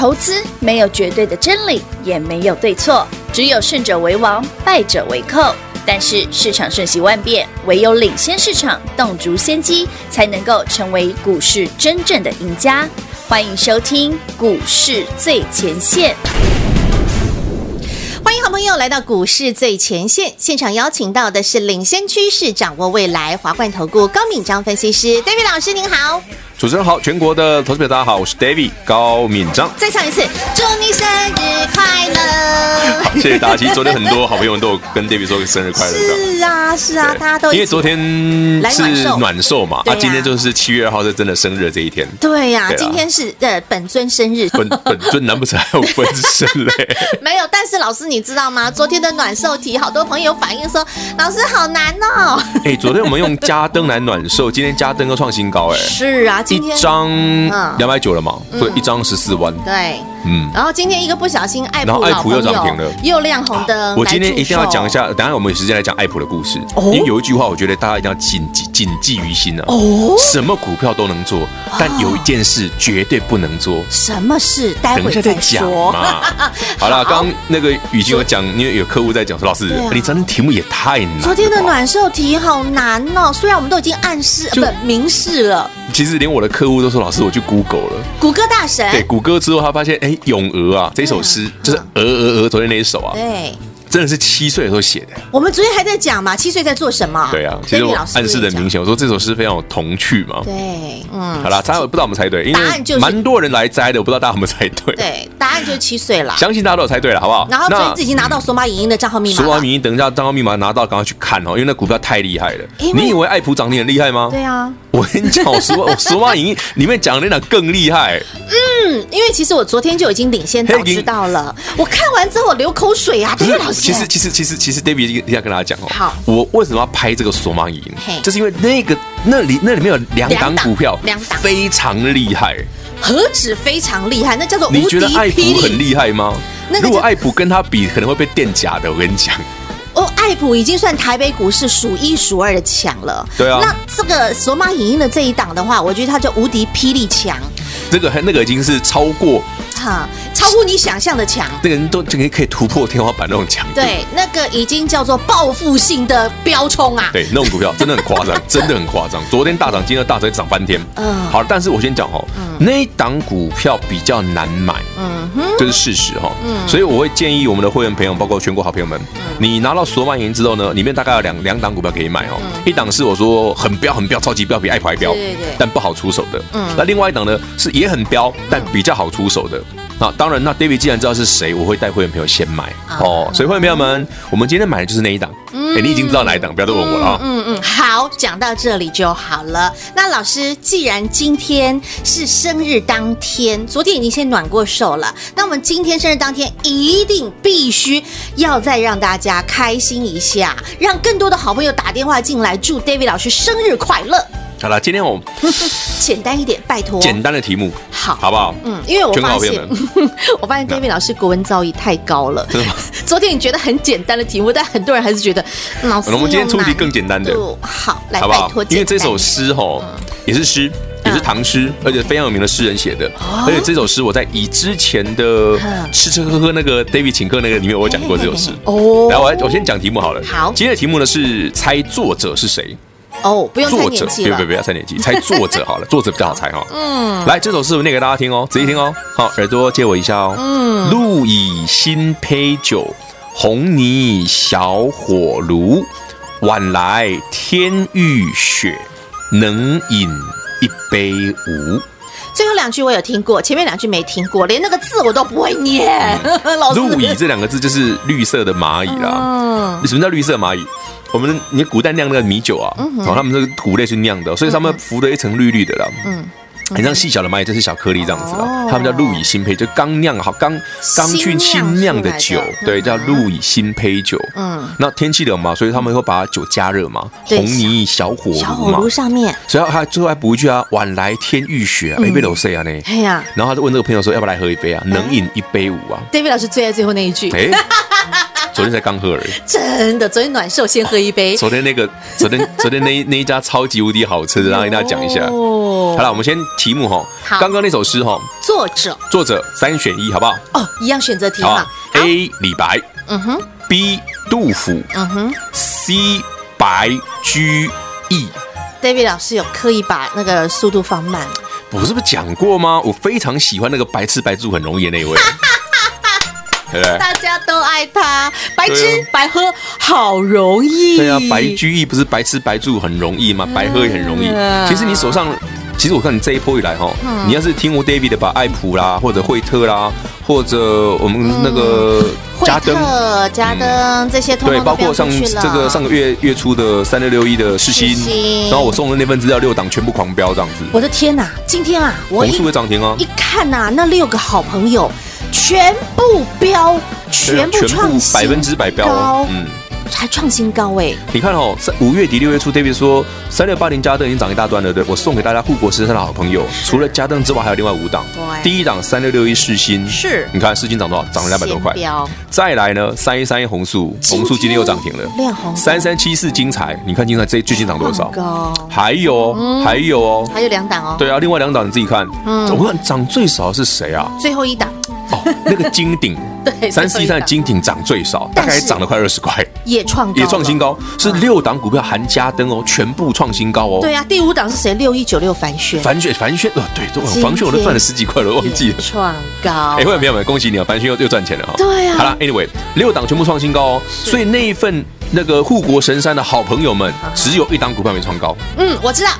投资没有绝对的真理，也没有对错，只有胜者为王，败者为寇。但是市场瞬息万变，唯有领先市场，洞烛先机，才能够成为股市真正的赢家。欢迎收听股市最前线。欢迎好朋友来到股市最前线，现场邀请到的是领先趋势、掌握未来华冠投顾高敏章分析师 David 老师，您好。主持人好，全国的投资者大家好，我是 David 高敏章。再唱一次，祝你生日快乐！好，谢谢大家。其实昨天很多好朋友都有跟 David 说生日快乐。是啊，是啊，大家都因为昨天是暖寿嘛，啊，今天就是七月二号是真的生日这一天。对呀，今天是呃本尊生日。本本尊难不成还有分身嘞？没有，但是老师你知道吗？昨天的暖寿题，好多朋友反映说，老师好难哦。哎，昨天我们用加灯来暖寿，今天加灯又创新高，哎。是啊。一张两百九了嘛，所以一张十四万。对，嗯。然后今天一个不小心，爱普老朋友又涨停了，又亮红灯。我今天一定要讲一下，等下我们有时间来讲爱普的故事。因为有一句话，我觉得大家一定要谨记谨记于心啊。哦。什么股票都能做，但有一件事绝对不能做。什么事？待会再讲嘛。好了，刚刚那个语气我讲，因为有客户在讲说，老师，你昨天题目也太难。昨天的暖寿题好难哦，虽然我们都已经暗示不明示了。其实连我的客户都说：“老师，我去 Google 了，谷歌大神。”对，谷歌之后他发现，哎，《咏鹅》啊，这首诗就是《鹅鹅鹅》昨天那一首啊。对。真的是七岁的时候写的。我们昨天还在讲嘛，七岁在做什么？对啊，其实我暗示的明显，我说这首诗非常有童趣嘛。对，嗯，好了，猜不知道我们猜对，因为蛮多人来猜的，我不知道大家有没有猜对。对，答案就是七岁了。相信大家都有猜对了，好不好？然后昨天已经拿到索马影音的账号密码。索马影音，等一下账号密码拿到，赶快去看哦，因为那股票太厉害了。你以为爱普涨停很厉害吗？对啊。我跟你讲，索索马影音里面讲的那档更厉害。嗯，因为其实我昨天就已经领先早知道了。我看完之后我流口水啊，丁老师。其实，其实，其实。其实 David 要跟大家讲哦，好，我为什么要拍这个索马影音？就是因为那个那里那里面有两档股票，两档非常厉害。何止非常厉害？那叫做无敌。你觉得爱普很厉害吗？如果爱普跟他比，可能会被垫假的。我跟你讲，哦，爱普已经算台北股市数一数二的强了。对啊，那这个索马影音的这一档的话，我觉得它就无敌霹雳强。这个那个已经是超过。哈，超乎你想象的强，那个人都可以可以突破天花板那种强。对，那个已经叫做报复性的飙冲啊！对，那种股票真的很夸张，真的很夸张。昨天大涨，今天大涨，涨翻天。嗯，好，但是我先讲哦，那一档股票比较难买，嗯哼，这是事实哈。嗯，所以我会建议我们的会员朋友，包括全国好朋友们，你拿到索马银之后呢，里面大概有两两档股票可以买哦。一档是我说很飙很飙，超级飙，比爱普还飙，对对对，但不好出手的。嗯，那另外一档呢是也很飙，但比较好出手的。那当然，那 David 既然知道是谁，我会带会员朋友先买哦。所以会员朋友们，我们今天买的就是那一档。哎，你已经知道哪一档，不要再问我了啊。嗯嗯，好，讲到这里就好了。那老师，既然今天是生日当天，昨天已经先暖过手了，那我们今天生日当天一定必须要再让大家开心一下，让更多的好朋友打电话进来，祝 David 老师生日快乐。好了，今天我 简单一点，拜托。简单的题目，好，好不好？嗯，因为我发现，我发现 David 老师国文造诣太高了。真的吗？昨天你觉得很简单的题目，但很多人还是觉得老师。我们今天出题更简单的，好，来，拜托。因为这首诗哈也是诗，也是唐诗，而且非常有名的诗人写的。而且这首诗我在以之前的吃吃喝喝那个 David 请客那个里面，我讲过这首诗。哦，来，我我先讲题目好了。好，今天的题目呢是猜作者是谁。哦，不用。作者，别不不要猜年纪，猜作者好了，作者比较好猜哈。嗯，来，这首诗我念给大家听哦，仔细听哦。好，耳朵借我一下哦。嗯，鹿以新醅酒，红泥小火炉。晚来天欲雪，能饮一杯无？最后两句我有听过，前面两句没听过，连那个字我都不会念。老师，鹿以这两个字就是绿色的蚂蚁啦。嗯，什么叫绿色蚂蚁？我们你古代酿那个米酒啊，嗯、哼哦，他们是谷类去酿的，所以上面浮了一层绿绿的啦。嗯，很像细小的蚂蚁，就是小颗粒这样子的。哦、他们叫鹿以新醅，就刚酿好，刚刚去新酿的酒，对，叫鹿以新醅酒。嗯，那天气冷嘛，所以他们会把酒加热嘛，对红泥小火炉嘛，小火炉上面，所以他最后还补一句啊，晚来天欲雪，没被漏水啊呢。哎呀，然后他就问这个朋友说，要不要来喝一杯啊？能饮一杯无啊？David 老师最爱最后那一句。欸 昨天才刚喝而已，真的。昨天暖寿先喝一杯。昨天那个，昨天 昨天那那一家超级无敌好吃的，然后跟大家讲一下。哦，哦好了，我们先题目哈，好刚刚那首诗哈，作者作者三选一，好不好？哦，一样选择题好嘛。，A 李白嗯哼，，B 杜甫嗯哼，C 白居易。，David 老师有刻意把那个速度放慢。我是不是讲过吗？我非常喜欢那个白吃白住很容易的那一位，对不对？大家都爱他，白吃啊白喝好容易。对啊，白居易不是白吃白住很容易吗？白喝也很容易嗯。其实你手上，其实我看你这一波以来哈，你要是听我 David 的把爱普啦，或者惠特啦，或者我们那个惠嘉登。特、嘉登这些通对，包括上。这个上个月月初的三六六一的世新，然后我送的那份资料六档全部狂飙这样子，我的天哪！今天啊，我一红素也涨停啊一，看呐、那六个好朋友全部飙，对啊全部创新百分之百标哦高，嗯。还创新高哎！你看哦，在五月底六月初，David 说三六八零嘉登已经涨一大段了，对，我送给大家护国神山的好朋友，除了嘉登之外，还有另外五档。对第一档三六六一世新，是你看世新涨多少？涨了两百多块。飙再来呢，三一三一红素，红素今天又涨停了。亮红三三七四精彩，你看精彩这最近涨多少？高，还有哦，还有哦，还有两档哦。对啊，另外两档你自己看，嗯我看涨最少的是谁啊？最后一档哦，那个金鼎，对三四一三的金鼎涨最少，大概涨了快二十块，也创，也创新。高，是六档股票含加登哦，全部创新高哦。对啊，第五档是谁？六一九六凡轩，凡轩，凡轩，哦，对，都今天凡轩我都赚了十几块了，忘记了。创高。哎，会员朋友们，恭喜你啊！凡轩又又赚钱了哈。对啊好了，anyway，六档全部创新高哦，所以那一份那个护国神山的好朋友们，只有一档股票没创高。嗯，我知道，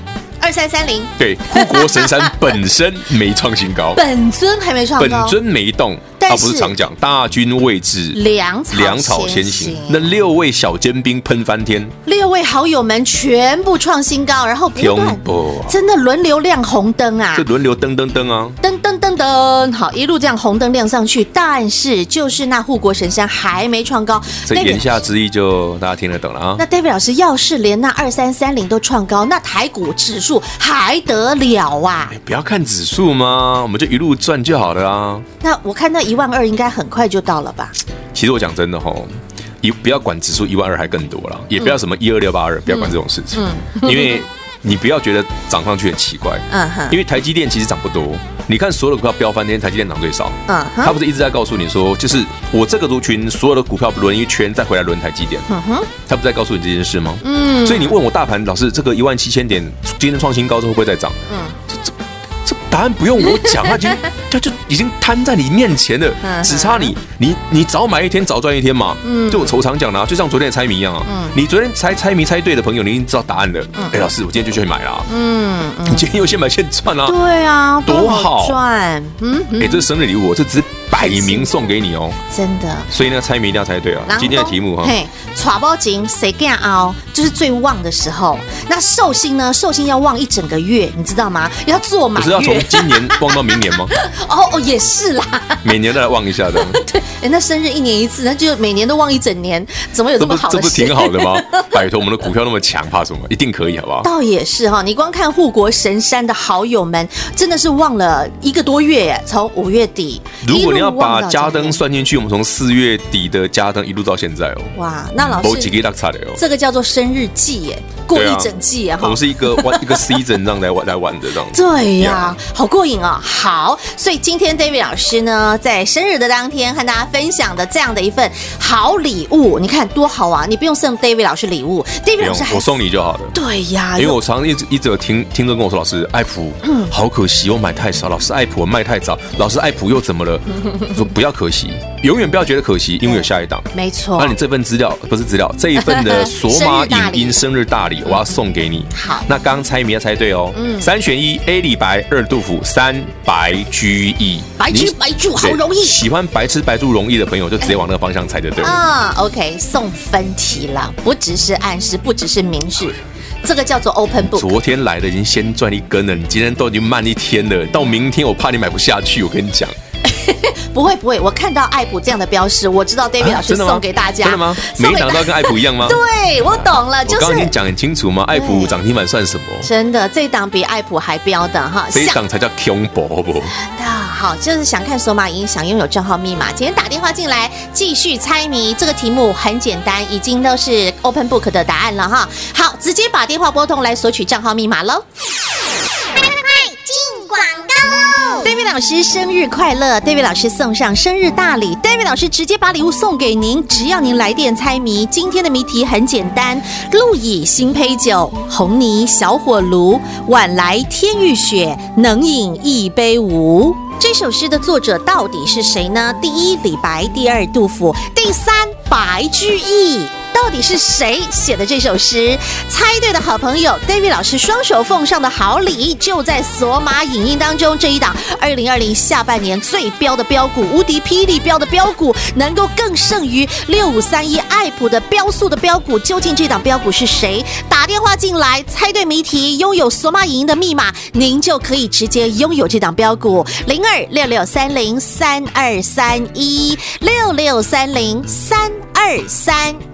二三三零，对，护国神山本身没创新高，本尊还没创高，本尊没动，他啊，不是常讲大军未至，粮草粮草先行，那六位小尖兵喷翻天，六位好友们全部创新高，然后不断真的轮流亮红灯啊。这！轮流噔噔噔啊！噔噔噔噔，好，一路这样红灯亮上去，但是就是那护国神山还没创高。这言下之意就大家听得懂了啊。那 David 老师，要是连那二三三零都创高，那台股指数还得了啊？不要看指数吗，我们就一路赚就好了啊。那我看那一万二应该很快就到了吧？其实我讲真的吼，一不要管指数一万二还更多了，也不要什么一二六八二，不要管这种事情，因为你不要觉得涨上去很奇怪，嗯哼因为台积电其实涨不多。你看所有的股票飙翻天，台积电涨最少。嗯哼他不是一直在告诉你说，就是我这个族群所有的股票轮一圈，再回来轮台积电。嗯哼，他不是在告诉你这件事吗？嗯。所以你问我大盘老师，这个一万七千点今天创新高之后会不会再涨？嗯，答案不用我讲，他已经 他就已经摊在你面前了，嗯只差你你你早买一天早赚一天嘛。嗯，就我常讲的啊，就像昨天的猜谜一样啊。嗯。你昨天猜猜谜猜对的朋友，你已经知道答案了。哎，老师，我今天就去买了。嗯嗯，你今天又先买现赚啊？对啊，多好赚，嗯嗯，哎，这是生日礼物，这只是摆明送给你哦。真的。所以那个猜谜一定要猜对啊今天的题目哈，嘿，耍包金谁干凹，就是最旺的时候。那寿星呢？寿星要旺一整个月，你知道吗？要做满不是要从。今年旺到明年吗？哦哦，也是啦。每年都来旺一下的，对，哎，那生日一年一次，那就每年都旺一整年，怎么有这么好的事？这不挺好的吗？拜托，我们的股票那么强，怕什么？一定可以，好不好？倒也是哈，你光看护国神山的好友们，真的是旺了一个多月耶，从五月底。如果你要把加登到今天算进去，我们从四月底的加登一路到现在哦，哇，那老师，个大差的哦。这个叫做生日季耶，过一整季耶哈我们。是一个 玩一个 season 这样来玩来玩的这样。对呀好过瘾哦！好，所以今天 David 老师呢，在生日的当天和大家分享的这样的一份好礼物，你看多好啊！你不用送 David 老师礼物，David 老师，我送你就好了。对呀，因为我常常一直一直有听听众跟我说，老师爱普，嗯好可惜，我买太少。老师爱普我卖太早，老师爱普又怎么了？我 说不要可惜，永远不要觉得可惜，因为有下一档。没错。那你这份资料不是资料，这一份的 索马影音生日大礼，我要送给你。好那刚刚猜谜要猜对哦。嗯，三选一，A 李白，二杜甫，三白居易。白吃你白住好容易喜欢白吃白住容易的朋友，就直接往那个方向猜就对了。啊，OK，送分题了，不只是暗示，不只是明示，这个叫做 Open Book。昨天来的已经先赚一根了，你今天都已经慢一天了，到明天我怕你买不下去。我跟你讲，不会不会，我看到爱普这样的标识，我知道 David 老师送给大家，真的吗？每送给大一档都要跟爱普一样吗？对，我懂了，就我刚刚已经讲很清楚吗？爱普涨停板算什么？真的，这一档比爱普还标的哈，这一想档才叫恐怖，好不好？的好，就是想看索马影，想拥有账号密码，今天打电话进来继续猜谜，这个题目很简单，已经都是 Open Book 的答案了哈。好，直接把电话拨通来索取账号密码喽。广告，David 老师生日快乐！David 老师送上生日大礼，David 老师直接把礼物送给您，只要您来电猜谜。今天的谜题很简单：路易新醅酒，红泥小火炉，晚来天欲雪，能饮一杯无？这首诗的作者到底是谁呢？第一，李白；第二，杜甫；第三，白居易。到底是谁写的这首诗？猜对的好朋友，David 老师双手奉上的好礼，就在索马影音当中这一档二零二零下半年最飙的飙股，无敌霹雳飙的飙股，能够更胜于六五三一爱普的飙速的飙股。究竟这档飙股是谁？打电话进来，猜对谜题，拥有索马影音的密码，您就可以直接拥有这档飙股。零二六六三零三二三一六六三零三二三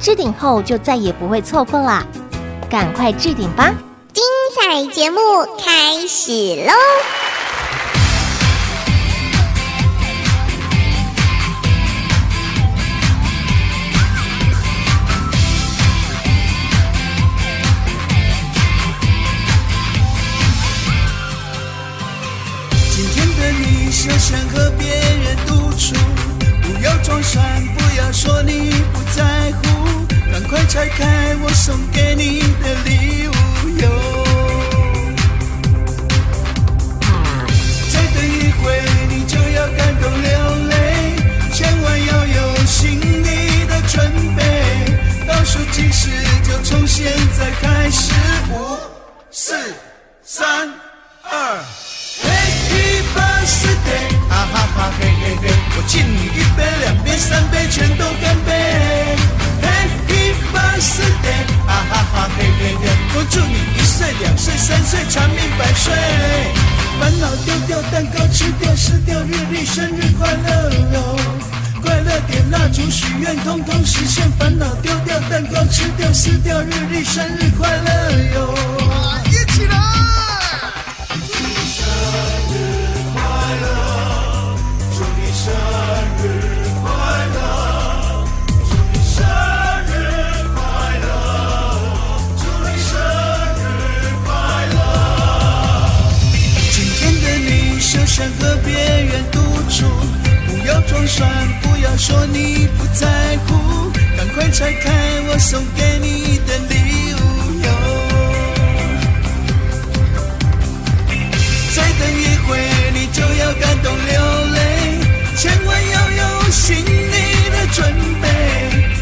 置顶后就再也不会错过啦。赶快置顶吧！精彩节目开始喽！今天的你想想和别人独处，不要装蒜，不要说拆开我送给你的礼物哟！再等一会你就要感动流泪，千万要有心理的准备。倒数计时就从现在开始，五、四、三、二，Happy birthday！啊哈哈嘿嘿嘿，我敬你祝你一岁、两岁、三岁，长命百岁。烦恼丢掉，蛋糕吃掉，撕掉日历，生日快乐哟！快乐点蜡烛许愿，通通实现。烦恼丢掉，蛋糕吃掉，撕掉日历，生日快乐哟！一起来。想和别人独处，不要装蒜，不要说你不在乎，赶快拆开我送给你的礼物哟。再等一会，你就要感动流泪，千万要有心理的准备。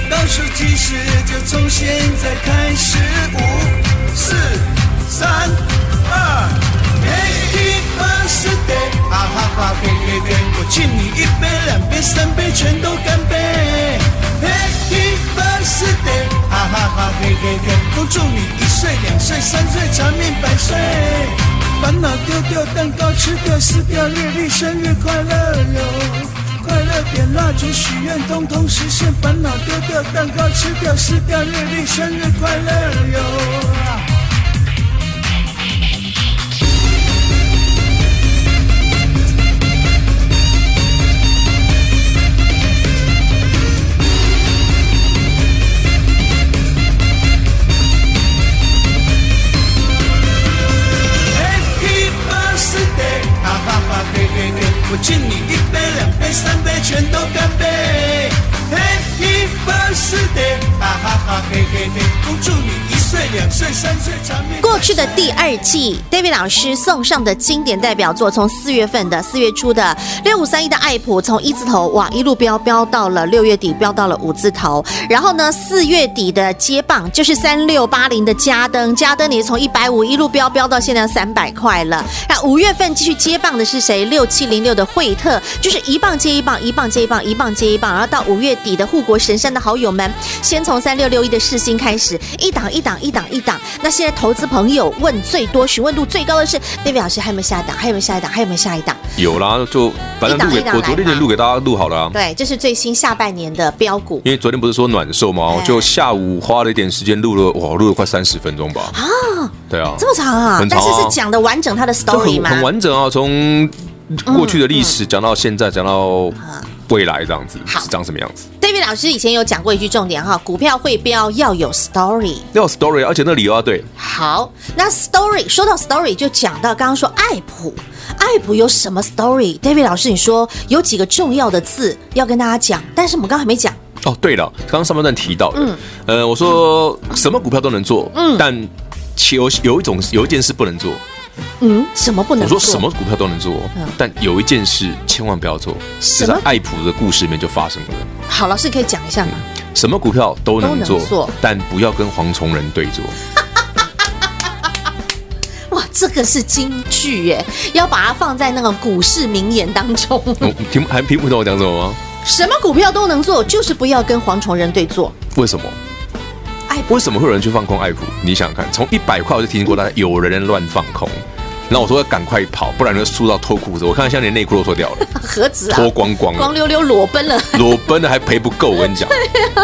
倒数计时就从现在开始，五、四、三、二。啊哈哈嘿嘿嘿，我敬你一杯、两杯、三杯，全都干杯。Happy birthday，哈哈哈嘿嘿嘿，恭祝你一岁两岁三岁长命百岁，烦恼丢丢，蛋糕吃掉，撕掉日历，生日快乐哟！快乐点蜡烛许愿，通通实现，烦恼丢掉，蛋糕吃掉，撕掉日历，生日快乐哟！的第二季，David 老师送上的经典代表作，从四月份的四月初的六五三一的爱普，从一字头哇一路飙飙到了六月底，飙到了五字头。然后呢，四月底的接棒就是三六八零的嘉登，嘉登你从一百五一路飙飙到现在三百块了。那五月份继续接棒的是谁？六七零六的惠特，就是一棒接一棒，一棒接一棒，一棒接一棒。然后到五月底的护国神山的好友们，先从三六六一的世芯开始，一档一档一档一档。那现在投资朋友问最多、询问度最高的是 David 老师，还有没有下一档？还有没有下一档？还有没有下一档？有啦，就反正录给我昨天就录给大家录好了啊。对，这是最新下半年的标股。因为昨天不是说暖寿吗？我就下午花了一点时间录了，哇，录了快三十分钟吧。啊，对啊，这么长啊？很长啊。但是是讲的完整它的 story 吗？很完整啊，从。过去的历史讲到现在，讲到未来这样子，是长什么样子？David 老师以前有讲过一句重点哈，股票会标要有 story，要有 story，而且那理由要对。好，那 story 说到 story 就讲到刚刚说爱普，爱普有什么 story？David 老师你说有几个重要的字要跟大家讲，但是我们刚刚还没讲。哦，对了，刚刚上半段提到的，嗯，呃，我说什么股票都能做，嗯，但有有一种有一件事不能做。嗯，什么不能做？我说什么股票都能做，但有一件事千万不要做。是在爱普的故事里面就发生了。好，老师可以讲一下吗？什么股票都能做，但不要跟蝗虫人对坐。哇，这个是金句耶，要把它放在那个股市名言当中。听还听不懂我讲什么吗？什么股票都能做，就是不要跟蝗虫人对坐。为什么？为什么会有人去放空爱普？你想想看，从一百块我就提醒过大家，有人乱放空。那我说要赶快跑，不然就输到脱裤子。我看现在连内裤都脱掉了，何止啊？脱光光，光溜溜裸奔了，裸奔了还赔不够。我跟你讲，对呀、啊，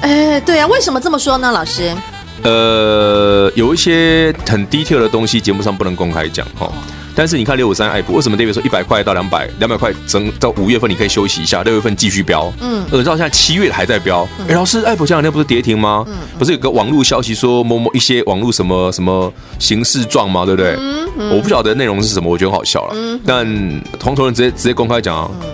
哎，对啊，为什么这么说呢，老师？呃，有一些很 detail 的东西，节目上不能公开讲哈。但是你看六五三爱普，为什么 David 说一百块到两百，两百块整到五月份你可以休息一下，六月份继续飙，嗯，而到现在七月还在飙。哎、老师，爱普前两天不是跌停吗？嗯，不是有个网络消息说某某一些网络什么什么刑事状吗？对不对？我不晓得内容是什么，我觉得很好笑了。嗯，但同头人直接直接公开讲啊。嗯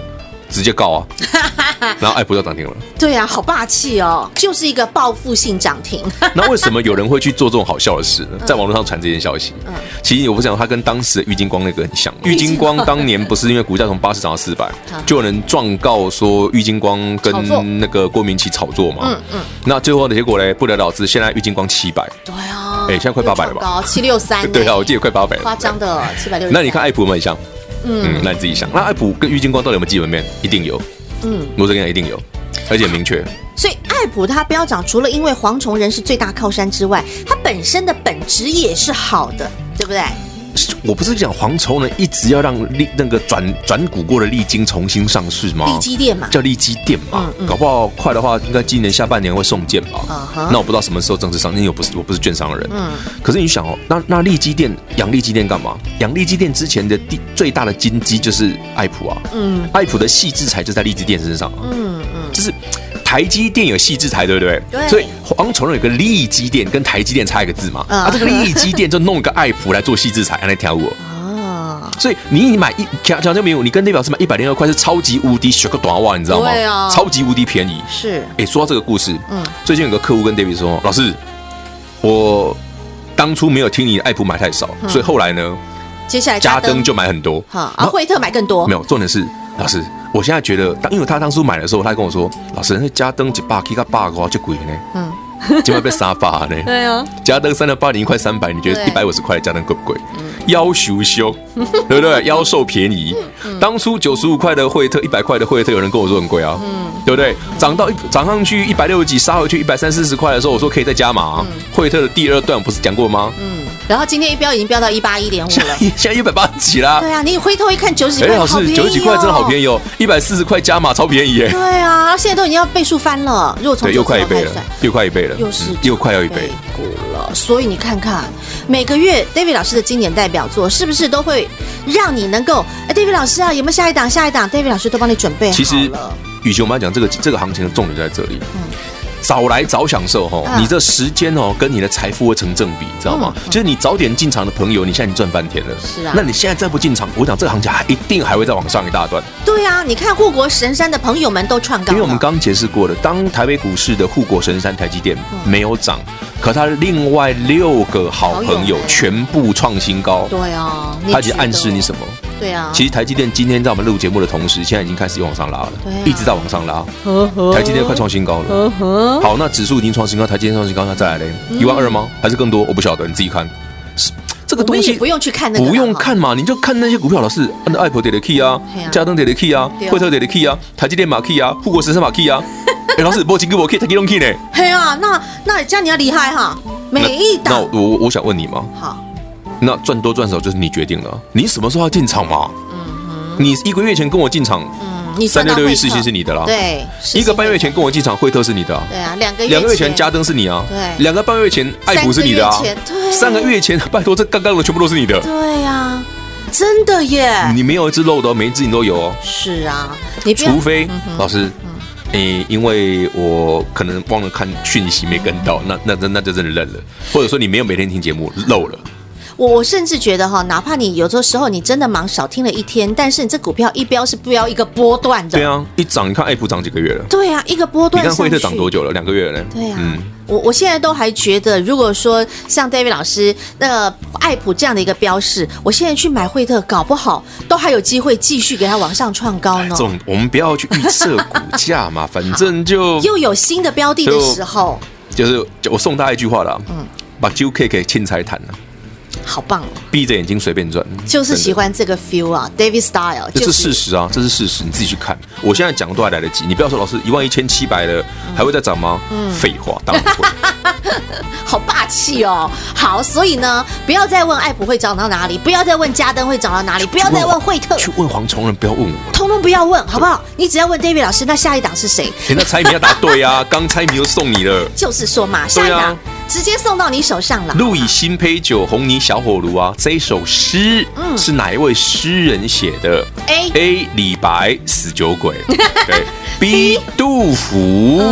直接告啊！然后爱普就涨停了。对啊，好霸气哦，就是一个报复性涨停。那为什么有人会去做这种好笑的事呢？在网络上传这件消息，嗯，其实我不想他跟当时的郁金光那个很像。郁金光当年不是因为股价从八十涨到四百，就有人状告说郁金光跟那个郭明奇炒作嘛。嗯嗯。那最后的结果呢？不了了之。现在郁金光七百。对啊。哎，现在快八百了吧？高七六三。对啊，我记得快八百了。夸张的七百六。那你看爱普有没有很像？嗯，那你自己想，那爱普跟郁金光到底有没有基本面？一定有。嗯，我这个一定有，而且明确。所以爱普它飙涨，除了因为蝗虫人是最大靠山之外，它本身的本质也是好的，对不对？我不是讲黄崇仁一直要让利那个转转股过的利金重新上市吗？利基电嘛，叫利基店嘛，嗯嗯、搞不好快的话，应该今年下半年会送件吧。Uh huh、那我不知道什么时候正式上，因为我不是我不是券商的人。嗯。可是你想哦，那那利基店养利基店干嘛？养利基店之前的第最大的金鸡就是爱普啊。嗯。爱普的细制裁就在利基店身上啊。嗯嗯。就是。台积电有矽智财，对不对？对。所以黄崇仁有个利基电，跟台积电差一个字嘛。啊，这个利基电就弄一个爱普来做矽智财，来挑我。哦。所以你买一条条件没有，你跟代表是买一百零二块是超级无敌学个短袜，你知道吗？对啊。超级无敌便宜。是。哎，说到这个故事，嗯，最近有个客户跟 David 说：“老师，我当初没有听你爱普买太少，所以后来呢，接下来嘉登就买很多。好，啊惠特买更多。没有，重点是老师。”我现在觉得，当因为他当初买的时候，他还跟我说：“老师，那加登一百 K 个八高就贵呢，嗯，今晚被杀发呢。”对啊，加登三六八零一块三百，你觉得一百五十块的嘉登贵不贵？腰修修，对不对？腰瘦便宜。当初九十五块的惠特，一百块的惠特，有人跟我说很贵啊，对不对？涨到一涨上去一百六十几，杀回去一百三四十块的时候，我说可以再加码。惠特的第二段不是讲过吗？嗯，然后今天一飙已经飙到一八一点五了，现在一百八十几啦。对啊，你回头一看九十几块，哎，老师九十几块真的好便宜哦，一百四十块加码超便宜耶。对啊，现在都已经要倍数翻了，如果从又快一倍了，又快一倍了，又是又快要一倍。所以你看看，每个月 David 老师的经典代表作是不是都会让你能够？哎，David 老师啊，有没有下一档？下一档，David 老师都帮你准备好了。其实，与其我们来讲这个这个行情的重点在这里。嗯。早来早享受哈，你这时间哦，跟你的财富会成正比，知道吗？就是你早点进场的朋友，你现在已经赚翻天了。是啊，那你现在再不进场，我讲这个行情还一定还会再往上一大段。对啊，你看护国神山的朋友们都创高，因为我们刚解释过了，当台北股市的护国神山台积电没有涨，可他另外六个好朋友全部创新高。对啊，他已经暗示你什么？对啊，其实台积电今天在我们录节目的同时，现在已经开始往上拉了，一直在往上拉。台积电快创新高了。好，那指数已经创新高，台积电创新高，那再来嘞，一万二吗？还是更多？我不晓得，你自己看。这个东西不用去看那个，不用看嘛，你就看那些股票，老师，按照 Apple 跌的 key 啊，嘉登跌的 key 啊，惠特跌的 key 啊，台积电马 key 啊，护国神山马 key 啊。哎，老师，波金哥我 key，台积电 key 呢？嘿啊，那那这样你要厉害哈，每一档。那我我想问你嘛。好。那赚多赚少就是你决定了，你什么时候要进场嘛？嗯哼，你一个月前跟我进场，嗯，你三六六一四星是你的啦，对，一个半月前跟我进场，惠特是你的，对啊，两个两个月前嘉登是你啊，对，两个半月前艾普是你的啊，对，三个月前 拜托这刚刚的全部都是你的，对呀，真的耶，你没有一只漏的，每一只你都有哦，是啊，你除非老师，诶，因为我可能忘了看讯息没跟到，那那那那就真的认了，或者说你没有每天听节目漏了。我我甚至觉得哈，哪怕你有的时候你真的忙少听了一天，但是你这股票一标是标一个波段的。对啊，一涨你看爱普涨几个月了？对啊，一个波段。你看惠特涨多久了？两个月了。对啊，嗯，我我现在都还觉得，如果说像 David 老师那个爱普这样的一个标示，我现在去买惠特，搞不好都还有机会继续给它往上创高呢。这种我们不要去预测股价嘛，反正就 又有新的标的的时候，就，就是我送大家一句话了，嗯，把酒 K 给青菜谈了。好棒哦！闭着眼睛随便赚，就是喜欢这个 feel 啊，David Style。这是事实啊，这是事实，你自己去看。我现在讲都还来得及，你不要说老师一万一千七百了还会再涨吗？嗯，废话，当然会。好霸气哦！好，所以呢，不要再问爱普会涨到哪里，不要再问嘉登会涨到哪里，不要再问惠特，去问黄崇仁，不要问我，通通不要问，好不好？你只要问 David 老师，那下一档是谁？那猜谜要答对啊，刚猜谜就送你了。就是说嘛，下一档。直接送到你手上了。路以新醅酒，红泥小火炉啊！这一首诗，嗯，是哪一位诗人写的？A A 李白死酒鬼，对。B 杜甫，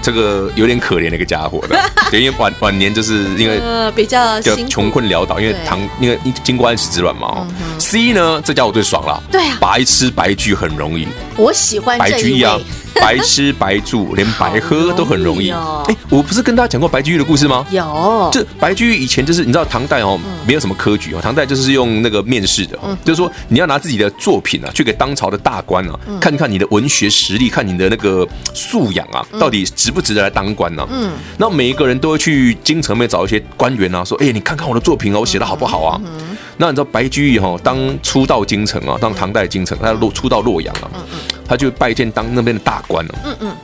这个有点可怜的一个家伙的，因为晚晚年就是因为比较穷困潦倒，因为唐因为经过安史之乱嘛。C 呢，这家伙最爽了，对啊，白吃白居很容易。我喜欢白居易啊。白吃白住，连白喝都很容易。哎，我不是跟大家讲过白居易的故事吗？有，就白居易以前就是你知道唐代哦，没有什么科举哦，唐代就是用那个面试的，就是说你要拿自己的作品啊，去给当朝的大官啊，看看你的文学实力，看你的那个素养啊，到底值不值得来当官呢？嗯，那每一个人都会去京城里面找一些官员啊，说，哎，你看看我的作品啊，我写的好不好啊？那你知道白居易哈，当初到京城啊，当唐代京城，他落初到洛阳啊。他就拜见当那边的大官了。嗯嗯，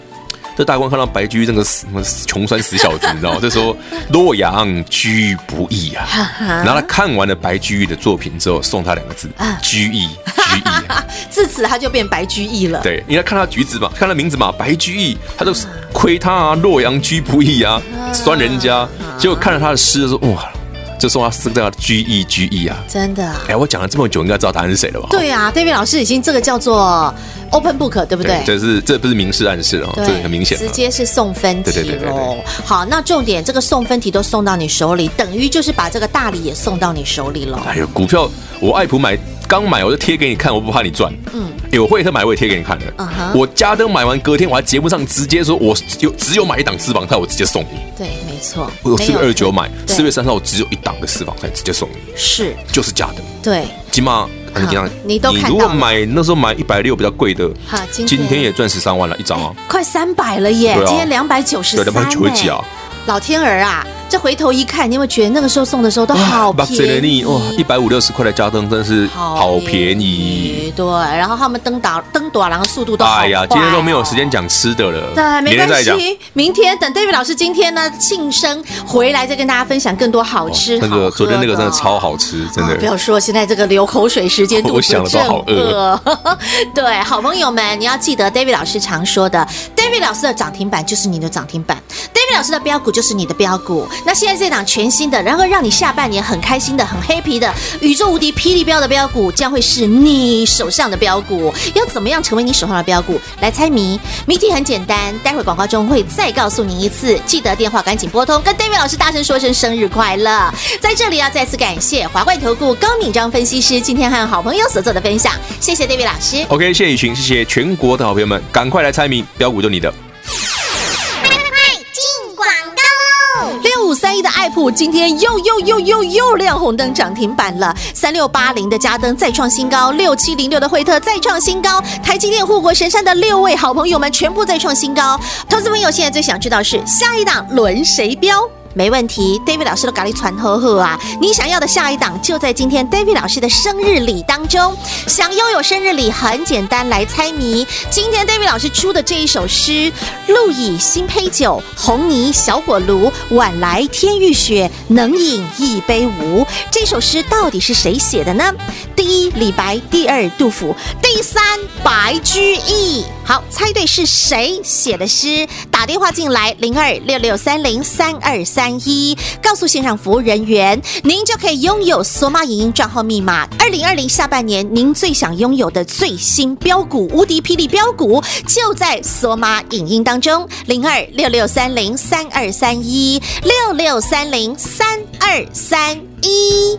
这大官看到白居易这个死穷酸死小子，你知道吗？就说洛阳居不易啊。然后他看完了白居易的作品之后，送他两个字：居易，居易。自此他就变白居易了。对，你来看他橘子嘛，看他名字嘛，白居易，他就亏他啊，洛阳居不易啊，酸人家。结果看了他的诗，说哇。就送他四个字 G E G E 啊，真的啊！哎，我讲了这么久，应该知道答案是谁了吧？对啊，David 老师已经这个叫做 Open Book，对不对？这是这不是明示暗示哦，这很明显，直接是送分题。对对对对。好，那重点这个送分题都送到你手里，等于就是把这个大礼也送到你手里了。哎呦，股票我爱普买刚买我就贴给你看，我不怕你赚。嗯。有惠特买我也贴给你看的。嗯哼。我嘉登买完隔天我还节目上直接说，我有只有买一档私房菜，我直接送你。对，没错。我四月二十九买，四月三号我只有一档的私房菜，直接送你。是。就是嘉登。对。起码你讲，你都看到。你如果买那时候买一百六比较贵的，好今天也赚十三万了，一张啊。快三百了耶！今天两百九十三。对，两百九十几啊。老天儿啊！这回头一看，你有没有觉得那个时候送的时候都好便宜？哇，一百五六十块的家灯真是好便宜。对，然后他们登打登短廊的速度都。哎呀，今天都没有时间讲吃的了。对，没关系，明天等 David 老师今天呢庆生回来再跟大家分享更多好吃。那个昨天那个真的超好吃，真的。不要说现在这个流口水时间，我想了都好饿。对，好朋友们，你要记得 David 老师常说的，David 老师的涨停板就是你的涨停板，David 老师的标股就是你的标股。那现在这档全新的，然后让你下半年很开心的、很 happy 的宇宙无敌霹雳标的标股，将会是你手上的标股。要怎么样成为你手上的标股？来猜谜，谜题很简单，待会广告中会再告诉你一次。记得电话赶紧拨通，跟 David 老师大声说声生日快乐。在这里要再次感谢华冠投顾高敏章分析师今天和好朋友所做的分享，谢谢 David 老师。OK，谢谢雨晴，谢谢全国的好朋友们，赶快来猜谜，标股就你的。今天又又又又又亮红灯涨停板了，三六八零的嘉登再创新高，六七零六的惠特再创新高，台积电护国神山的六位好朋友们全部再创新高。投资朋友现在最想知道是下一档轮谁标？没问题，David 老师的咖喱传呵呵啊！你想要的下一档就在今天 David 老师的生日礼当中。想拥有生日礼很简单，来猜谜。今天 David 老师出的这一首诗：露以新醅酒，红泥小火炉，晚来天欲雪，能饮一杯无？这首诗到底是谁写的呢？第一李白，第二杜甫，第三白居易。好，猜对是谁写的诗？打电话进来零二六六三零三二三一，告诉线上服务人员，您就可以拥有索马影音账号密码。二零二零下半年，您最想拥有的最新标股，无敌霹雳标股，就在索马影音当中。零二六六三零三二三一六六三零三二三一，